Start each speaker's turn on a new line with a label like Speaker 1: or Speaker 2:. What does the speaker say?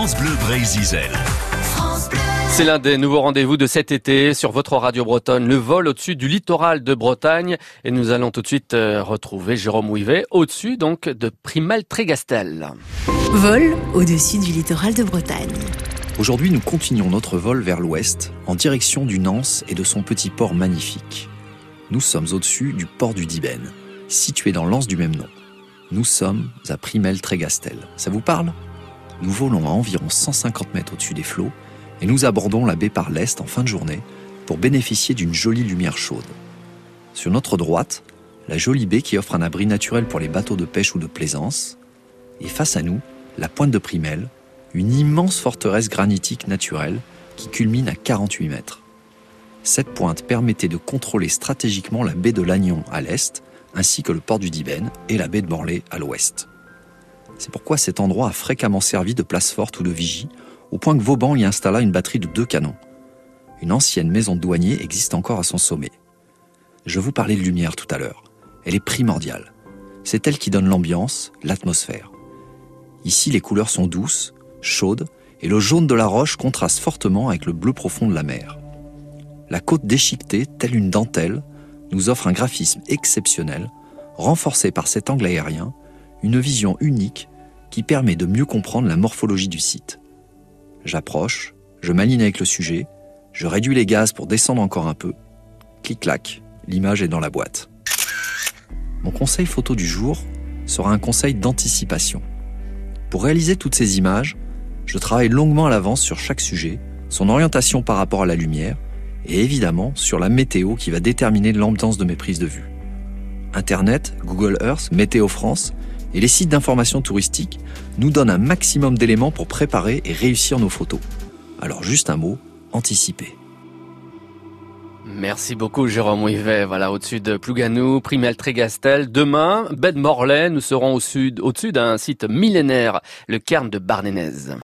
Speaker 1: France Bleu Brésil.
Speaker 2: C'est l'un des nouveaux rendez-vous de cet été sur votre radio bretonne, le vol au-dessus du littoral de Bretagne. Et nous allons tout de suite euh, retrouver Jérôme Ouivet au-dessus donc de Primal Trégastel.
Speaker 3: Vol au-dessus du littoral de Bretagne.
Speaker 4: Aujourd'hui, nous continuons notre vol vers l'ouest, en direction du Nance et de son petit port magnifique. Nous sommes au-dessus du port du Diben, situé dans l'anse du même nom. Nous sommes à Primel Trégastel. Ça vous parle? Nous volons à environ 150 mètres au-dessus des flots et nous abordons la baie par l'est en fin de journée pour bénéficier d'une jolie lumière chaude. Sur notre droite, la jolie baie qui offre un abri naturel pour les bateaux de pêche ou de plaisance, et face à nous, la pointe de Primel, une immense forteresse granitique naturelle qui culmine à 48 mètres. Cette pointe permettait de contrôler stratégiquement la baie de Lannion à l'est, ainsi que le port du Diben et la baie de Morlaix à l'ouest. C'est pourquoi cet endroit a fréquemment servi de place forte ou de vigie au point que Vauban y installa une batterie de deux canons. Une ancienne maison de douanier existe encore à son sommet. Je vous parlais de lumière tout à l'heure. Elle est primordiale. C'est elle qui donne l'ambiance, l'atmosphère. Ici, les couleurs sont douces, chaudes, et le jaune de la roche contraste fortement avec le bleu profond de la mer. La côte déchiquetée, telle une dentelle, nous offre un graphisme exceptionnel, renforcé par cet angle aérien, une vision unique qui permet de mieux comprendre la morphologie du site. J'approche, je m'aligne avec le sujet, je réduis les gaz pour descendre encore un peu. Clic-clac, l'image est dans la boîte. Mon conseil photo du jour sera un conseil d'anticipation. Pour réaliser toutes ces images, je travaille longuement à l'avance sur chaque sujet, son orientation par rapport à la lumière, et évidemment sur la météo qui va déterminer l'ambiance de mes prises de vue. Internet, Google Earth, Météo France et les sites d'information touristique nous donnent un maximum d'éléments pour préparer et réussir nos photos. Alors juste un mot, anticiper.
Speaker 2: Merci beaucoup Jérôme Ouivet. Voilà, au-dessus de Plouganou, Primel Trégastel. Demain, baie de Morlaix, nous serons au sud, au-dessus d'un site millénaire, le cairn de Barnénez.